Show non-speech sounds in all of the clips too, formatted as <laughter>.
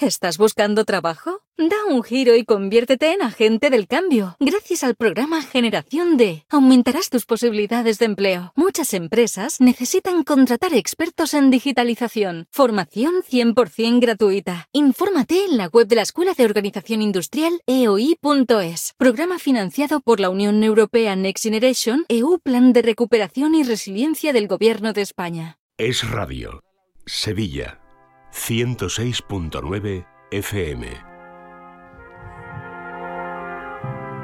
¿Estás buscando trabajo? Da un giro y conviértete en agente del cambio. Gracias al programa Generación D, aumentarás tus posibilidades de empleo. Muchas empresas necesitan contratar expertos en digitalización. Formación 100% gratuita. Infórmate en la web de la Escuela de Organización Industrial eoi.es. Programa financiado por la Unión Europea Next Generation, EU Plan de Recuperación y Resiliencia del Gobierno de España. Es Radio. Sevilla. 106.9 FM.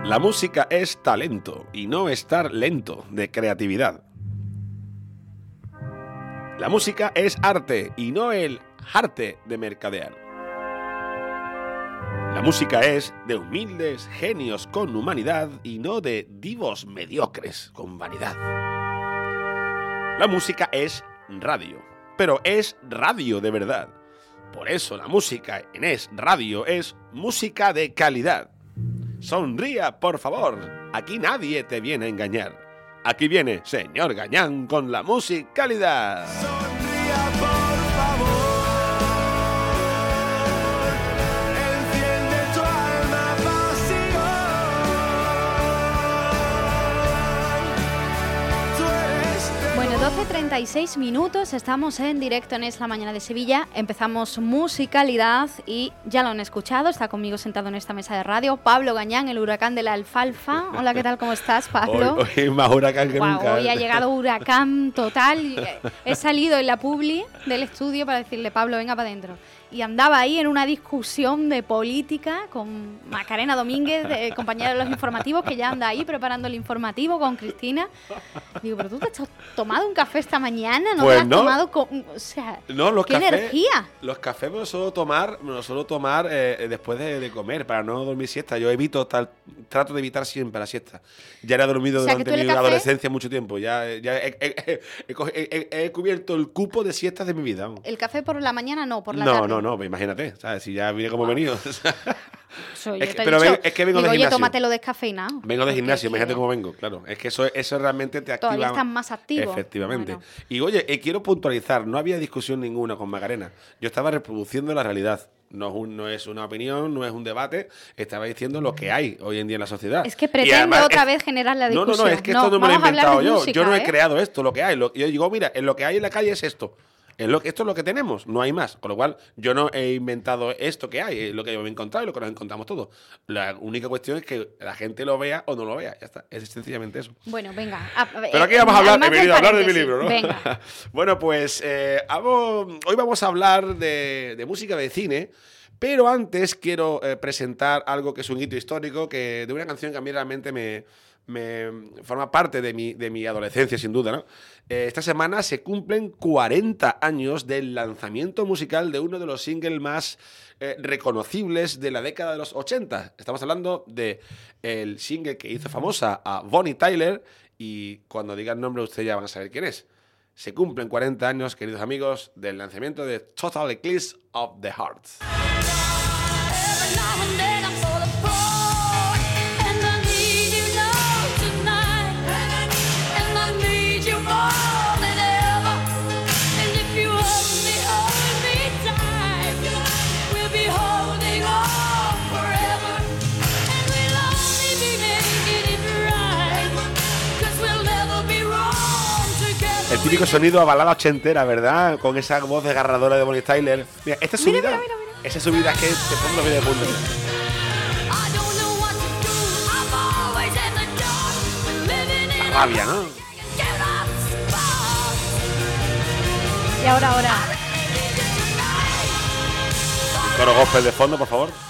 La música es talento y no estar lento de creatividad. La música es arte y no el arte de mercadear. La música es de humildes genios con humanidad y no de divos mediocres con vanidad. La música es radio, pero es radio de verdad. Por eso la música en Es Radio es música de calidad. Sonría, por favor. Aquí nadie te viene a engañar. Aquí viene señor Gañán con la musicalidad. Sonría, por 12, 36 minutos, estamos en directo en esta mañana de Sevilla. Empezamos musicalidad y ya lo han escuchado. Está conmigo sentado en esta mesa de radio Pablo Gañán, el huracán de la alfalfa. Hola, ¿qué tal? ¿Cómo estás, <laughs> Pablo? Hoy, hoy más huracán que wow, nunca. Hoy ha llegado huracán total. <laughs> He salido en la publi del estudio para decirle, Pablo, venga para adentro. Y andaba ahí en una discusión de política con Macarena Domínguez, de- <laughs> compañera de los informativos, que ya anda ahí preparando el informativo con Cristina. Digo, pero tú te has tomado un café esta mañana, ¿no Pues te has no. tomado con... O sea, No, los ¡qué cafés. energía! Los cafés me los suelo tomar, me los suelo tomar eh, después de, de comer, para no dormir siesta. Yo evito tal, trato de evitar siempre la siesta. Ya he dormido O sea, durante mi café- adolescencia mucho tiempo. Ya, ya he, he- he- he cubierto el cupo de siestas de mi vida. El café por la mañana no, por la no, tarde. no, no, pues imagínate, ¿sabes? Si ya vine como he venido. <laughs> Soy, Es que- pero dicho, ven- es que vengo de digo, oye, gimnasio. tómatelo descafeinado. Vengo de gimnasio, imagínate cómo vengo, claro. Es que eso, eso realmente te activa. Todavía estás más activo. Efectivamente. Bueno. Y oye, eh, quiero puntualizar, no había discusión ninguna con Macarena. Yo estaba reproduciendo la realidad. No es, un- no es una opinión, no es un debate, estaba diciendo lo que hay hoy en día en la sociedad. Es que Y pretende además otra es- vez generar la No, discusión. no, no, es que esto no, me lo he inventado de yo. música, yo no he ¿eh? creado esto, lo que hay. Lo- yo digo, mira, en lo que hay en la calle es esto. Es lo, que- esto es lo que tenemos, no hay más. Con lo cual, yo no he inventado esto que hay, es lo que yo me he encontrado y lo que nos encontramos todos. La única cuestión es que la gente lo vea o no lo vea. Ya está. Es sencillamente eso. Bueno, venga. a- Pero aquí vamos a hablar, he venido a hablar de mi libro, ¿no? Venga. <laughs> bueno, pues eh, hoy vamos a hablar de, de música de cine, pero antes quiero eh, presentar algo que es un hito histórico, que de una canción que a mí realmente me, forma parte de mi, de mi adolescencia, sin duda, ¿no? Eh, esta semana se cumplen 40 años del lanzamiento musical de uno de los singles más eh, reconocibles de la década de los 80. Estamos hablando de el single que hizo famosa a Bonnie Tyler y cuando diga el nombre ustedes ya van a saber quién es. Se cumplen 40 años, queridos amigos, del lanzamiento de Total Eclipse of the Heart. Típico sonido a balada ochentera, ¿verdad? Con esa voz desgarradora de Bonnie Tyler. Mira, esta subida, esa subida es que te pongo de punta. I don't know what to do. I'm always in the dark, living in La rabia, ¿no? Y ahora, ahora. Coro gospel de fondo, por favor.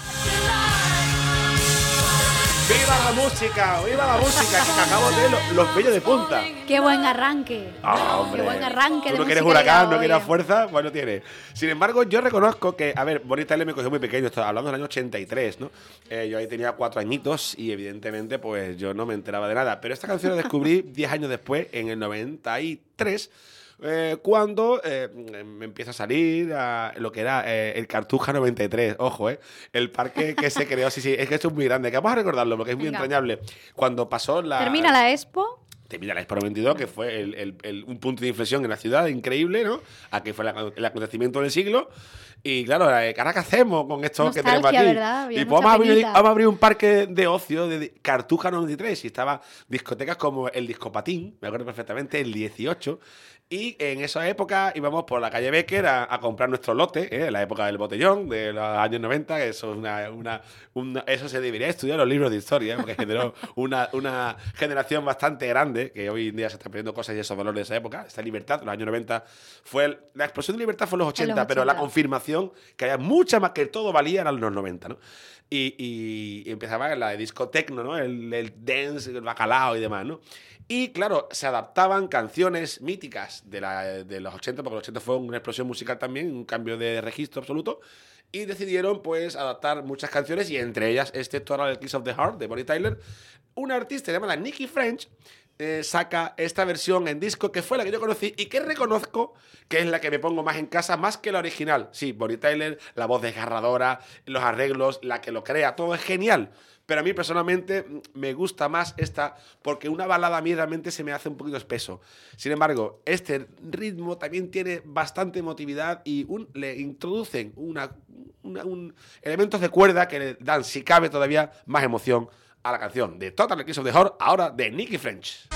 ¡Viva la música! ¡Viva la música! Que acabo de los, los vellos de punta. Qué buen arranque. Ah. Qué buen arranque Tú no quieres huracán, no quieres fuerza, bueno, tiene. Sin embargo, yo reconozco que, a ver, Bonnie Tyler me cogió muy pequeño, hablando del año 83, ¿no? Eh, yo ahí tenía cuatro añitos y evidentemente, pues yo no me enteraba de nada. Pero esta canción la descubrí <laughs> 10 años después, en el 93. Eh, cuando eh, me empieza a salir a lo que era eh, el Cartuja 93, ojo, eh, el parque que se creó, sí, sí, es que esto es muy grande, que vamos a recordarlo porque es muy Venga. entrañable. Cuando pasó la, Termina la expo. Termina la Expo 92, que fue el- el- el- un punto de inflexión en la ciudad increíble, ¿no? A que fue el, ac- el acontecimiento del siglo. Y claro, ¿ahora qué hacemos con esto que tenemos aquí? ¿verdad? Y pues vamos a, abrir, vamos a abrir un parque de ocio de Cartuja 93 y estaba discotecas como el Discopatín, me acuerdo perfectamente, el 18. Y en esa época íbamos por la calle Becker a, a comprar nuestro lote, ¿eh? en la época del botellón, de los años 90, que eso, es una, una- una- eso se debería estudiar los libros de historia, ¿eh? porque generó <laughs> una, una generación bastante grande, que hoy en día se están perdiendo cosas y esos valores de esa época. Esta libertad, los años 90, fue el- la explosión de libertad fue en los 80, En los pero la 80. confirmación que había mucha más, que todo valía eran los 90, ¿no? Y, y- empezaba la de disco tecno, ¿no? El, el dance, el bacalao y demás, ¿no? Y claro, se adaptaban canciones míticas de, la- de los 80, porque los 80 fue una explosión musical también, un cambio de registro absoluto. Y decidieron, pues, adaptar muchas canciones, y entre ellas este Total Kiss of the Heart de Bonnie Tyler. Una artista llamada Nicky French eh, saca esta versión en disco que fue la que yo conocí y que reconozco que es la que me pongo más en casa, más que la original. Sí, Bonnie Tyler, la voz desgarradora, los arreglos, la que lo crea, todo es genial. Pero a mí personalmente mm, me gusta más esta porque una balada a se me hace un poquito espeso. Sin embargo, este ritmo también tiene bastante emotividad y le introducen una- un- elementos de cuerda que le dan, si cabe, todavía más emoción a la canción de Total Kiss of the Heart, ahora de Nicky French.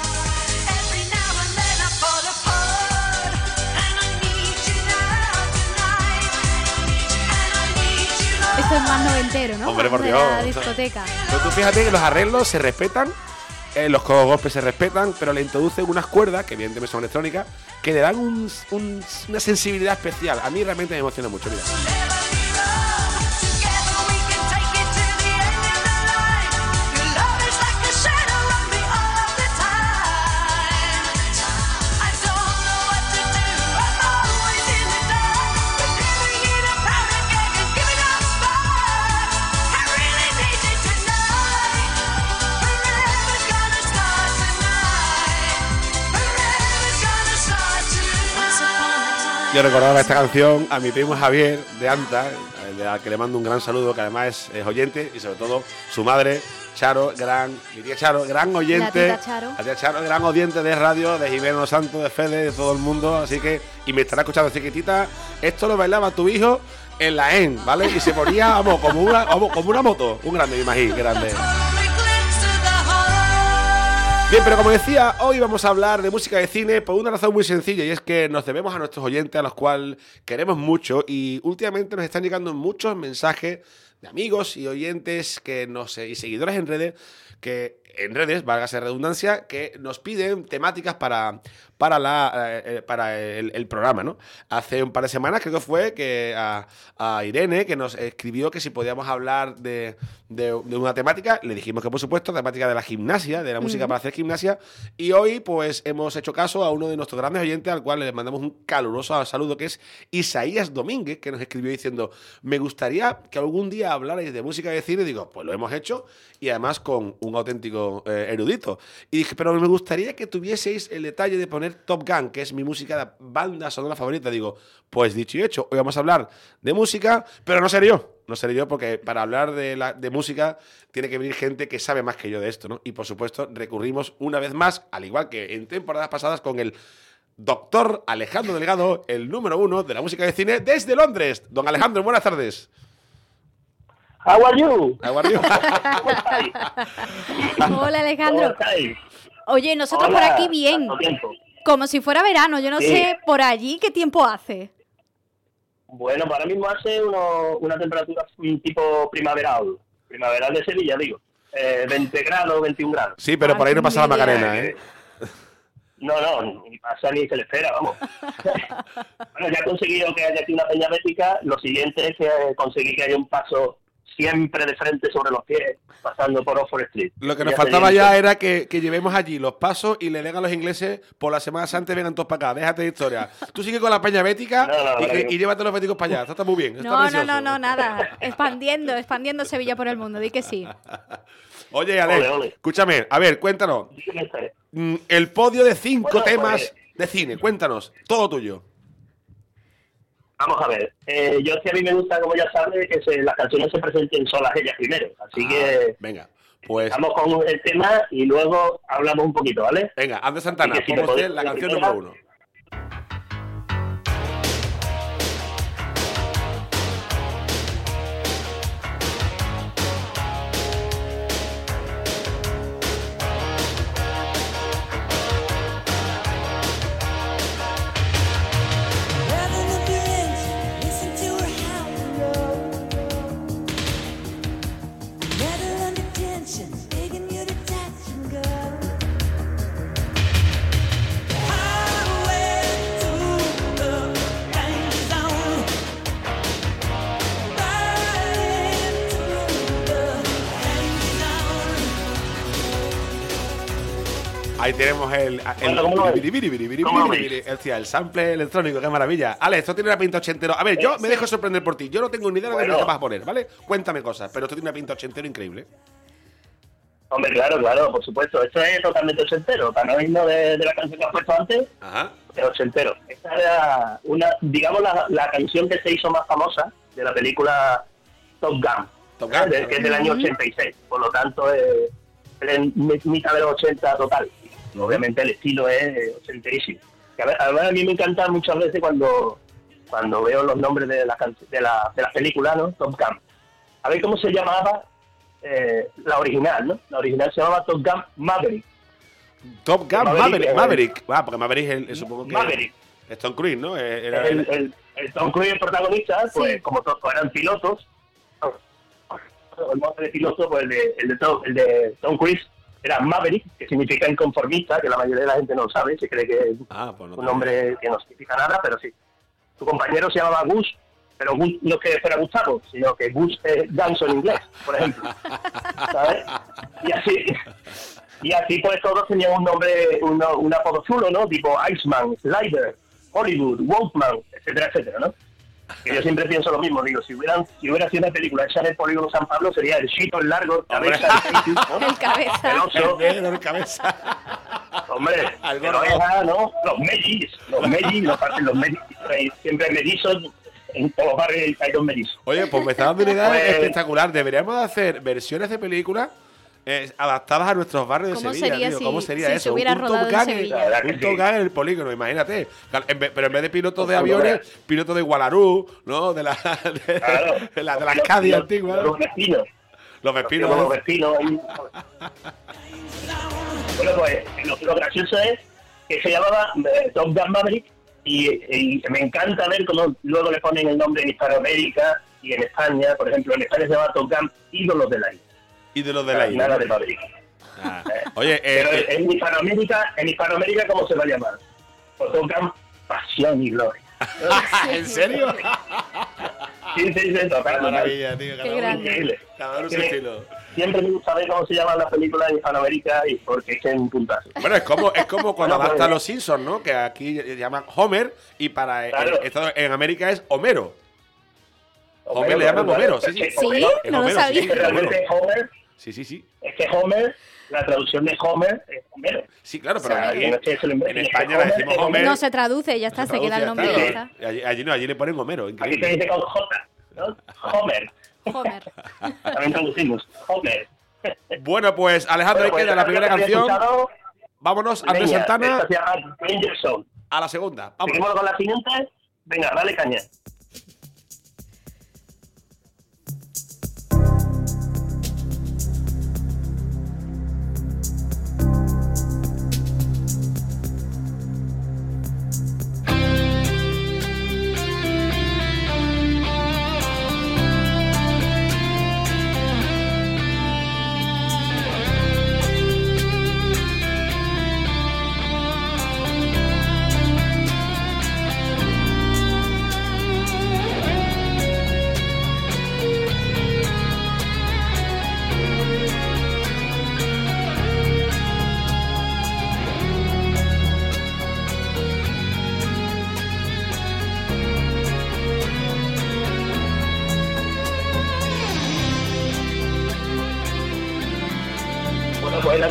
Esto es más noventero, ¿no? Hombre, por de la Dios. discoteca. Pero tú fíjate que los arreglos se respetan, eh, los golpes se respetan, pero le introducen unas cuerdas, que evidentemente son electrónicas, que le dan un- un- una sensibilidad especial. A mí realmente me emociona mucho, mira. Yo recordaba esta canción a mi primo Javier de Anta, al que le mando un gran saludo, que además es, es oyente, y sobre todo su madre, Charo, gran, mi tía Charo, gran oyente. La Charo. La tía Charo, gran oyente de radio, de Jimeno Santo, de Fede, de todo el mundo. Así que, y me estará escuchando chiquitita, esto lo bailaba tu hijo en la EN, ¿vale? Y se ponía, vamos, como una, vamos, como una moto. Un grande, me imagino, grande. Bien, pero como decía, hoy vamos a hablar de música de cine por una razón muy sencilla y es que nos debemos a nuestros oyentes, a los cuales queremos mucho y últimamente nos están llegando muchos mensajes de amigos y oyentes que nos, y seguidores en redes que en redes, válgase la redundancia, que nos piden temáticas para, para, la, eh, eh, para el, el programa, ¿no? Hace un par de semanas creo que fue que a, a Irene, que nos escribió que si podíamos hablar de, de- de una temática, le dijimos que por supuesto, temática de la gimnasia, de la música para hacer gimnasia, y hoy pues hemos hecho caso a uno de nuestros grandes oyentes, al cual le mandamos un caluroso saludo, que es Isaías Domínguez, que nos escribió diciendo, me gustaría que algún día hablarais de música de cine, digo, pues lo hemos hecho, y además con un auténtico eh, erudito. Y dije, pero me gustaría que tuvieseis el detalle de poner Top Gun, que es mi música de banda sonora favorita. Digo, pues dicho y hecho, hoy vamos a hablar de música, pero no seré yo. No seré yo porque para hablar de, la, de música tiene que venir gente que sabe más que yo de esto, ¿no? Y por supuesto recurrimos una vez más, al igual que en temporadas pasadas, con el doctor Alejandro Delgado, el número uno de la música de cine desde Londres. Don Alejandro, buenas tardes. How are you? How are you? <laughs> Hola ¿Cómo Alejandro. Oye, nosotros por aquí bien. Como si fuera verano. Yo no Sí. sé por allí qué tiempo hace. Bueno, para mismo hace uno- una temperatura un tipo primaveral. Primaveral de Sevilla, digo. Eh, 20 grados, 21 grados. Sí, pero por ahí no pasa la. Macarena, ¿eh? No, no, ni pasa ni se le espera, vamos. <laughs> bueno, ya he conseguido que haya aquí una peña bética. Lo siguiente es que conseguí que haya un paso siempre de frente sobre los pies, pasando por Oxford Street. Lo que nos Ya faltaba ya era que, que llevemos allí los pasos y le den a los ingleses por la Semana Santa y vengan todos para acá. Déjate de historia. Tú sigue con la peña bética No, no, y, no, que- y llévate los béticos para allá. Esto está muy bien. está No, no, no, no, nada. Expandiendo, expandiendo Sevilla por el mundo. Di que sí. <laughs> Oye, Ale, Ole, ole. escúchame. A ver, cuéntanos. Mm, El podio de cinco Bueno, temas pues- de cine. Cuéntanos. Todo tuyo. Vamos a ver, eh, yo es que a mí me gusta, como ya sabes, que se- las canciones se presenten solas ellas primero. Así que Venga, pues. vamos con el tema y luego hablamos un poquito, ¿vale? Venga, Andrés Santana, si usted la canción número uno. Ahí tenemos el, el, sample electrónico, qué maravilla. Ale, esto tiene una pinta ochentero. A ver, yo me dejo sorprender por ti. Yo no tengo ni idea de lo que vas a poner, ¿vale? Cuéntame cosas, pero esto tiene una pinta ochentero increíble. Hombre, claro, claro, por supuesto. Esto es totalmente ochentero. Para no irnos de, de la canción que has puesto antes, Ajá. es ochentero. Esta era una, digamos, la, la canción que se hizo más famosa de la película Top Gun. Top. Gun. Que es del año 86. Por lo tanto, es es mitad de los 80 total. Obviamente el estilo es eh, ochenterísimo. Que a ver- Además, a mí me encanta muchas veces cuando, cuando veo los nombres de las de la, de las películas, ¿no? Top Gun. A ver cómo se llamaba eh, la original, ¿no? La original se llamaba Top Gun Maverick. Top Gun Maverick, Maverick. eh, Maverick. Ah, porque Maverick es el, es supongo que. Maverick. es Tom Cruise, ¿no? Eh, Era el, el- el, Tom Cruise, el protagonista, pues Sí. como todos eran pilotos, el modo de piloto, pues el de, el de, Tom, el de Tom Cruise era Maverick, que significa inconformista, que la mayoría de la gente no lo sabe, se cree que es Ah, pues no un nombre que no significa nada, pero sí. Su compañero se llamaba Gus, pero Gus no es que fuera Gustavo, sino que Gus es ganso en inglés, por ejemplo. <laughs> ¿Sabes? Y así, y así pues todos tenían un nombre, un apodo chulo, ¿no? Tipo Iceman, Slider, Hollywood, Wolfman, etcétera, etcétera, ¿no? Que yo siempre pienso lo mismo, digo, si hubieran, si hubiera sido una película hecha en el polígono San Pablo sería el chito, el largo, cabeza, el ¿no? <laughs> El cabeza. el oso, El negro cabeza. Hombre, pero esa, ¿no? Los mellis, los mellis, los, los mellis, siempre mellizos, en todos los barrios hay dos mellizos. Oye, pues me está dando una idea Pues- espectacular. Deberíamos de hacer versiones de películas eh, adaptadas a nuestros barrios de ¿Cómo Sevilla. sería tío. si- ¿Cómo sería si eso? se hubiera un rodado Top en un Top sí. En el polígono, imagínate. Claro, en vez- pero en vez de piloto de aviones, hombre. piloto de Gualarú, ¿no? De la <laughs> de, Claro. de la, de la Los- Cadia los- antigua. Los ¿no? vecinos. Los vecinos. Bueno, pues lo, lo gracioso es que se llamaba eh, Top Gun Maverick y, y me encanta ver cómo luego le ponen el nombre en Hispanoamérica y en España. Por ejemplo, en España se llama Top Gun Ídolos del Aire. Y de los de la isla. Nada de Maverick. Ah. Oye, eh, Pero eh, en Hispanoamérica, en Hispanoamérica, ¿cómo se va a llamar? Pues Top Gun Pasión y Gloria. <laughs> ¿en serio? Sí, sí, sí, maravilla, tío. Cada Qué uno. Increíble. cada uno su estilo. Siempre me gusta ver cómo se llaman las películas en Hispanoamérica y porque es que es un puntazo. Bueno, es como, es como cuando Bueno, adaptan pues- los Simpsons, ¿no? Que aquí llaman Homer y para eh, Claro. Estados- en América es Homero. Homer le llaman. Homero, sí, Homero- no lo Homero, sí, sabía. realmente Homer, Sí, sí, sí. es que Homer, la traducción de Homer es Homero. Sí, claro, pero en que España le decimos Homer. No se traduce, ya está, se queda el nombre ya está. Allí, allí no, allí le ponen Homero, Aquí se dice con J, ¿no? Homer. Homer. También traducimos. Homer. Bueno, pues Alejandro, ahí Bueno, pues, queda la primera canción. Vámonos, Andrés Santana, Zone. a la segunda. Vamos. Seguimos con la siguiente. Venga, dale caña.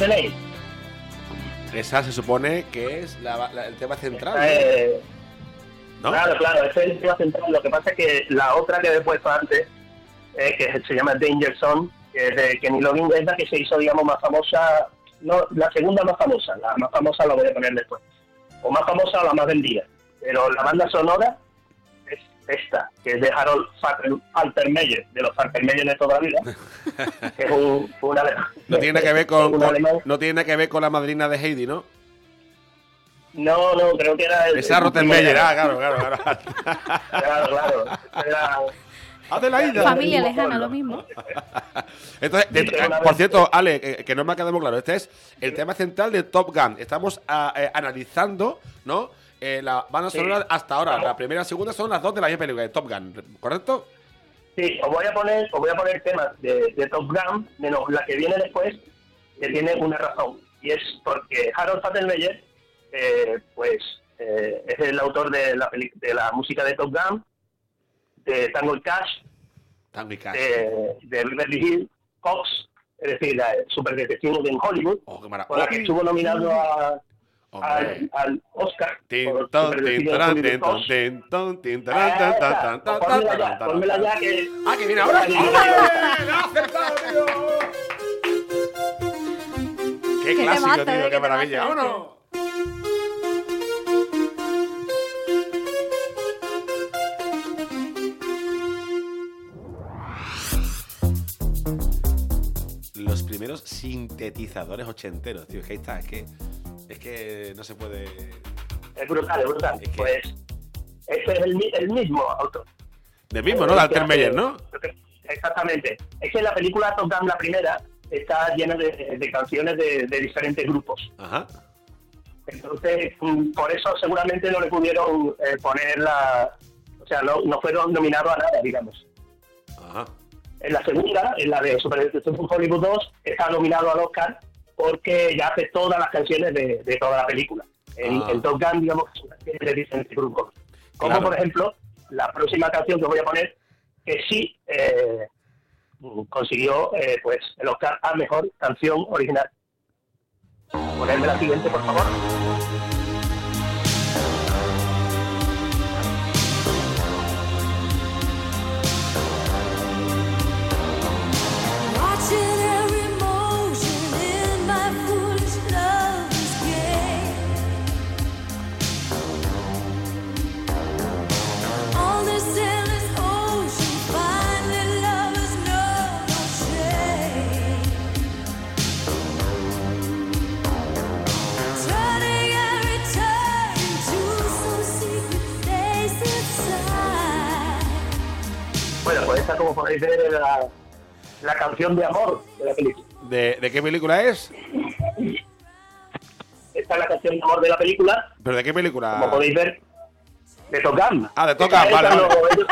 Tenéis. Esa se supone que es la- la- el tema central. Eh, ¿no? Claro, claro, ese es el tema central. Lo que pasa es que la otra que he puesto antes, eh, que se llama Danger Zone, que es de Kenny Loggins, es la que se hizo, digamos, más famosa, no, la segunda más famosa, la más famosa la voy a poner después. O más famosa o la más vendida. Pero la banda sonora esta, que es de Harold Falter- Faltermeyer, de los Faltermeyer de toda la vida. <laughs> que es un, un alemán. No tiene que ver con, no tiene que ver con la madrina de Heidi, ¿no? No, no, creo que era el. Esa Rottenmeier, ah, claro, claro, claro. Claro, claro. Era, Adelaida. Familia lejana, lo mismo. Entonces, de- eh, una por cierto, Ale, que, que no me ha quedado muy claro, este es el tema central de Top Gun. Estamos ah, eh, analizando, ¿no? Eh, la banda Sí. sonora hasta ahora. La primera y la segunda son las dos de la misma película, de Top Gun, ¿correcto? Sí, os voy a poner, os voy a poner temas de, de Top Gun, menos la que viene después, que tiene una razón. y es porque Harold Faltermeyer, eh, pues, eh, es el autor de la, de la música de Top Gun, de Tango y Cash, Tango y Cash. de, de Beverly Hills, Cox, es decir, la Super Detective en Hollywood, Oh, con la que estuvo nominado a- al, al Oscar. Pónmela ya, que... Ah, que viene ahora. que- ¡Ole! ¡Lo has acertado, tío! ¡Qué clásico, tío! eh, ¡Qué qué maravilla! ¡Vámonos! Los primeros sintetizadores ochenteros, tío. Que ahí está, es que, es que no se puede. Es brutal, es brutal. Es que- Pues ese es el, el mismo autor. Del mismo, ¿no? De Alter Meyer, ¿no? Exactamente. Es que la película Top Gun, la primera, está llena de, de canciones de, de diferentes grupos. Ajá. Entonces, mm, por eso seguramente no le pudieron eh, poner la... O sea, no, no fueron nominados a nada, digamos. Ajá. En la segunda, en la de Super Hollywood 2, está nominado al Oscar porque ya hace todas las canciones de, de toda la película. En, Ah. en Top Gun, digamos, de diferentes grupos. Como Claro. por ejemplo, la próxima canción que voy a poner, que sí eh, consiguió eh, pues el Oscar a Mejor Canción Original. Ponerme la siguiente, por favor. Como podéis ver, es la, la canción de amor de la película. ¿De, de qué película es? Esta es la canción de amor de la película. ¿Pero de qué como película? podéis ver, de Top Gun. Ah, de Top Gun, vale, vale.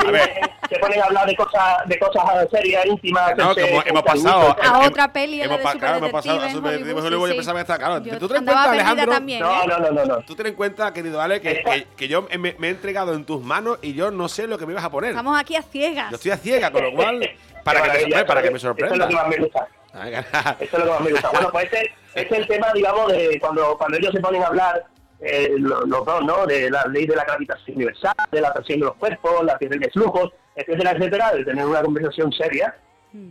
A ver. Se ponen a hablar de cosas, de cosas serias, íntimas. No, hacerse como hemos pasado. A hem- otra peli, hemos de claro, hemos pasado a Super Detective Hollywood, pensaba que claro. Yo Tú ten en cuenta, Alejandro. también, No, ¿eh? no, no, no, no. Tú ten en cuenta, querido Ale, que, que, que yo me, me he entregado en tus manos y yo no sé lo que me ibas a poner. Estamos aquí a ciegas. Yo estoy a ciega, con lo cual, <laughs> para, que, para que me Esto es lo que sorprenda. más me gusta. Ah, Esto es lo que más me gusta. Bueno, pues este, este es el tema, digamos, de cuando, cuando ellos se ponen a hablar, eh, lo- los dos, ¿no? De la ley de la gravitación universal, de la atracción de los cuerpos, la teoría de flujos, etcétera, etcétera, de tener una conversación seria,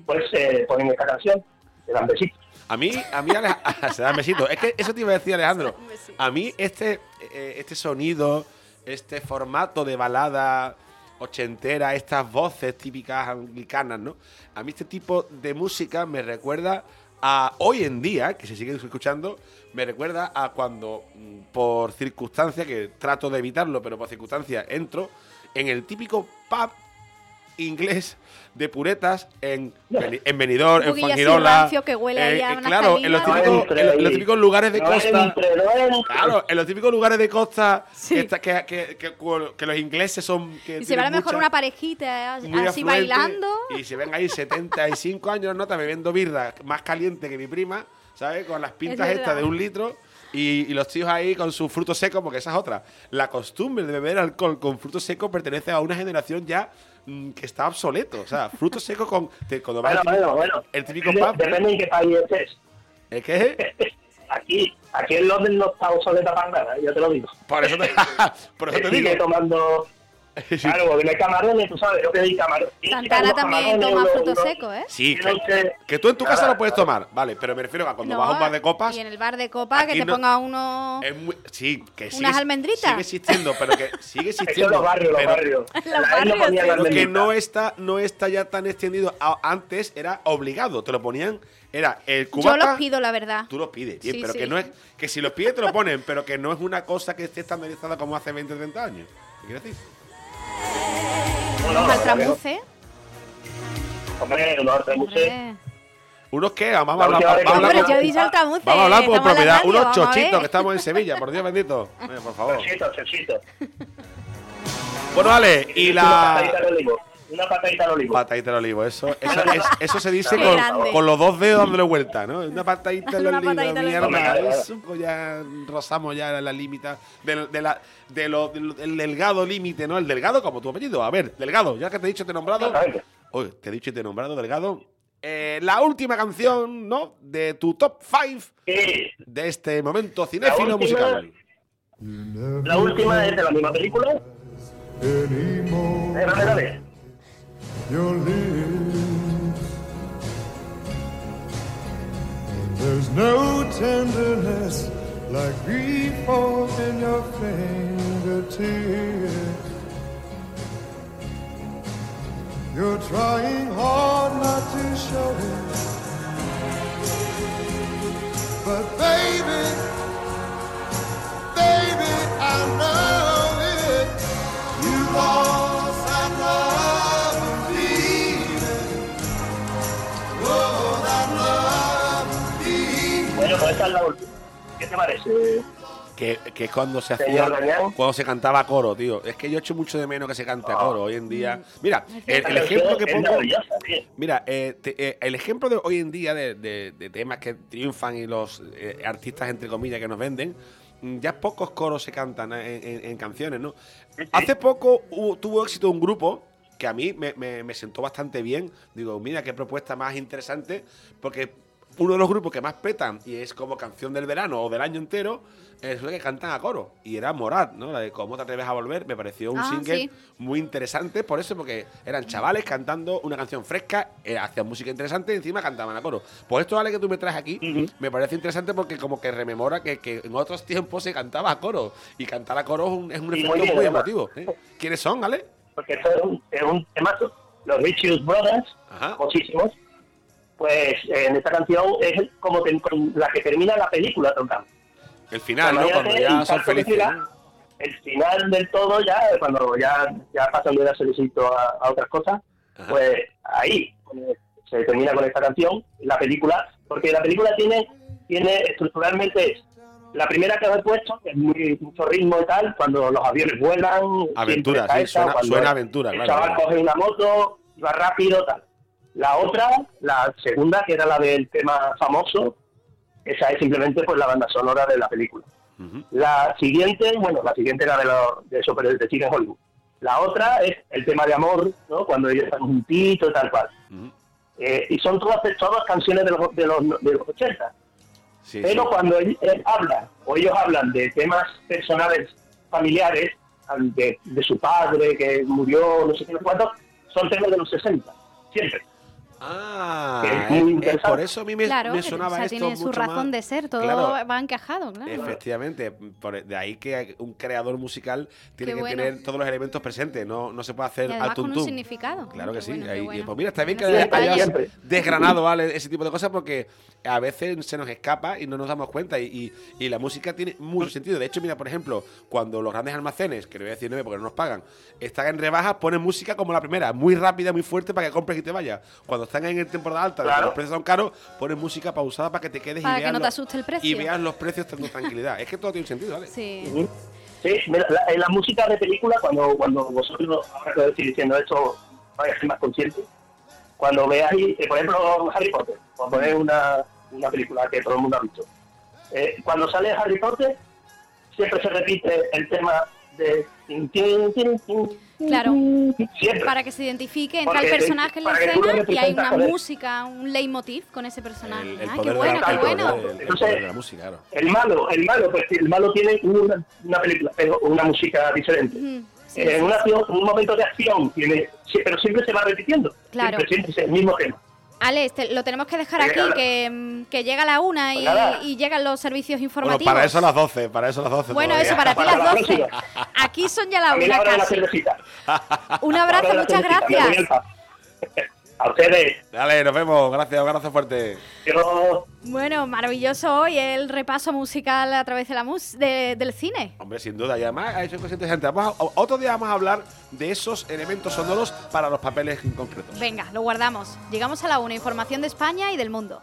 pues eh, ponen esta canción, se dan besitos. A mí, a mí, Alej- <laughs> se da besito. Es que eso te iba a decir, Alejandro. <laughs> A mí, este, eh, este sonido, este formato de balada ochentera, estas voces típicas anglicanas, ¿no? A mí este tipo de música me recuerda a hoy en día, que se sigue escuchando, me recuerda a cuando, mm, por circunstancia, que trato de evitarlo, pero por circunstancia entro, en el típico pub inglés de puretas en, en Benidorm, en así Fangirola. eh, una claro, en los, típicos, en los- típicos lugares de costa. Claro, en los típicos lugares de costa que, que, que- los ingleses son. Que Y se ve a lo mejor una parejita así muy afluente, bailando. Y se ven ahí 75 años, ¿no? Está bebiendo birra más caliente que mi prima, ¿sabes? Con las pintas Es estas de un litro. Y, y los tíos ahí con sus frutos secos, porque esa es otra. La costumbre de beber alcohol con frutos secos pertenece a una generación ya mm, que está obsoleto. O sea, frutos secos con. te- cuando vas Bueno, típico- bueno, bueno. El típico Depende- pub. ¿eh? Depende en qué país estés. ¿Es que? <laughs> Aquí, aquí en Londres no está obsoleta para nada, ya te lo digo. Por eso te, <laughs> por eso te sigue digo. tomando. <laughs> Claro, porque no hay camarones, tú sabes, yo pedí camarones. Santana también toma frutos secos, ¿eh? Sí, que, que- que tú en tu casa lo puedes tomar, vale, pero me refiero a cuando No, vas a un bar de copas. Y en el bar de copas que te no- ponga uno. es muy- sí, que sigue, ¿Unas almendritas? sigue existiendo, pero que <laughs> sigue existiendo. los barrios, los pero, barrios. Los no barrios, sí. pero que almendritas. no está, no está ya tan extendido. Antes era obligado, te lo ponían, era el cubata. Yo los pido, la verdad. Tú los pides, tío, Sí, pero sí. que no es que si los pides te lo ponen, pero que no es una cosa que esté estandarizada como hace 20 o 30 años. ¿Qué quieres decir? No, altramuces. Hombre, los altramuces. ¿Unos qué? Vamos a La hablar, vamos a que- hablar con- yo he dicho altramuces. Vamos a hablar la propiedad. radio, Unos chochitos que estamos en Sevilla, por Dios bendito. Por favor. Chachito, chachito. Bueno, vale, y la. Una patadita al olivo. Patadita al olivo, eso, eso, es- eso se dice con, los dos dedos dándole vuelta, ¿no? Una patadita al Una olivo, mierda. olivo. Eso pues ya rozamos ya la límite del, de la, de lo- del- del delgado límite, ¿no? El delgado como tu apellido. A ver, delgado, ya que te he dicho te he nombrado. Oye, te he dicho y te he nombrado, delgado. Eh, la última canción, ¿no? De tu top 5 Sí, de este momento cinéfilo última- musical. la última es de la misma película. anymore. Eh, dale, dale. Your lips. There's no tenderness like grief in your fingertips. You're trying hard not to show it. But baby, Que, que es cuando se hacía, cuando se cantaba a coro, tío. Es que yo echo mucho de menos que se cante a Ah. coro hoy en día. Mira, el, ejemplo que pongo. Mira, eh, te- eh, el ejemplo de hoy en día de, de- de temas que triunfan y los eh, artistas, entre comillas, que nos venden, mm, ya pocos coros se cantan en, en- en canciones, ¿no? Hace poco hubo- tuvo éxito un grupo que a mí me, me- me sentó bastante bien. Digo, mira, qué propuesta más interesante, porque uno de los grupos que más petan y es como canción del verano o del año entero es lo que cantan a coro. Y era Morat, ¿no? La de Cómo te atreves a volver. Me pareció un Ah, single sí. muy interesante por eso, porque eran chavales cantando una canción fresca, eh, hacían música interesante y encima cantaban a coro. Pues esto, Ale, que tú me traes aquí, me parece interesante porque como que rememora que, que en otros tiempos se cantaba a coro. Y cantar a coro es un, es un efecto muy bien, emotivo. ¿eh? ¿Quiénes son, Ale? Porque esto es un, es un temazo. Los Richard Brothers, Ajá. muchísimos, pues en esta canción es como te- con la que termina la película tocando. El final, ¿no? Cuando ya el son felices. El final del todo ya, cuando ya, ya pasan de darse besito a, a otras cosas, Ajá. pues ahí pues, se termina con esta canción, la película, porque la película tiene, tiene estructuralmente es la primera que he puesto, que es muy mucho ritmo y tal, cuando los aviones vuelan, Aventura, sí, suena- suena aventura, el claro, chaval claro. coge una moto, va rápido, tal. La otra, la segunda, que era la del tema famoso, esa es simplemente pues la banda sonora de la película. La siguiente, bueno, la siguiente era de, los de super de cine en Hollywood. La otra es el tema de amor, ¿no? Cuando ellos están juntitos y tal cual. Eh, y son todas, todas canciones de los, de los, de los 80. Sí, Pero sí. cuando él, él habla, o ellos hablan de temas personales, familiares, de, de su padre que murió, no sé qué, cuánto, son temas de los 60, siempre. Ah, es eh, muy eh, interesante. por eso a mí me, claro, me o sonaba sea, esto tiene su razón más- de ser, todo Claro. va encajado, claro. Efectivamente, por- de ahí que un creador musical tiene Qué que bueno. tener todos los elementos presentes, no, no se puede hacer Y al con un significado. Claro que Qué sí. bueno, qué ahí- bueno. Pues mira, está bien que hayas desgranado ¿vale? ese tipo de cosas porque a veces se nos escapa y no nos damos cuenta y, y- y la música tiene mucho sentido. De hecho, mira, por ejemplo, cuando los grandes almacenes, que no voy a decir nueve porque no nos pagan, están en rebajas, ponen música como la primera, muy rápida, muy fuerte para que compres y te vayas. Cuando están en el temporada alta, Claro. los precios son caros, ponen música pausada para que te quedes Para y que veas no te los- asuste el precio. Y veas los precios con tranquilidad. es que todo tiene un sentido, ¿vale? Sí. Sí, mira, la, en la música de película, cuando, cuando vosotros, ahora que estoy diciendo esto, vais a ser más conscientes, cuando veáis, eh, por ejemplo, Harry Potter, por poner una, una película que todo el mundo ha visto, eh, cuando sale Harry Potter, siempre se repite el tema de... Claro. Siempre. Para que se identifique, entra Porque el personaje en la escena y hay una música, un leitmotiv con ese personaje. El, el ah, poder qué bueno, la, qué el bueno. el Entonces- poder de la música, claro. El malo, el malo, pues el malo tiene una, una película, pero una música diferente. Sí, en sí, una sí. un momento de acción, tiene, pero siempre se va repitiendo. Claro. Siempre, siempre es el mismo tema. Alex, te- lo tenemos que dejar aquí, que, mm, que llega la una y, Pues y llegan los servicios Bueno, informativos. para eso las 12, para eso las 12. Bueno, todavía. eso, para ti Para las la 12. próxima. Aquí son ya la la una la casi. Un La abrazo, la muchas gracias. A ustedes. Dale, nos vemos. Gracias, un abrazo fuerte. Yo Bueno, maravilloso hoy el repaso musical a través de la mus de- del cine. Hombre, sin duda. Y además ha hecho cosas interesantes. Vamos a- otro día vamos a hablar de esos elementos sonoros para los papeles en concreto. Venga, lo guardamos. Llegamos a la una, información de España y del mundo.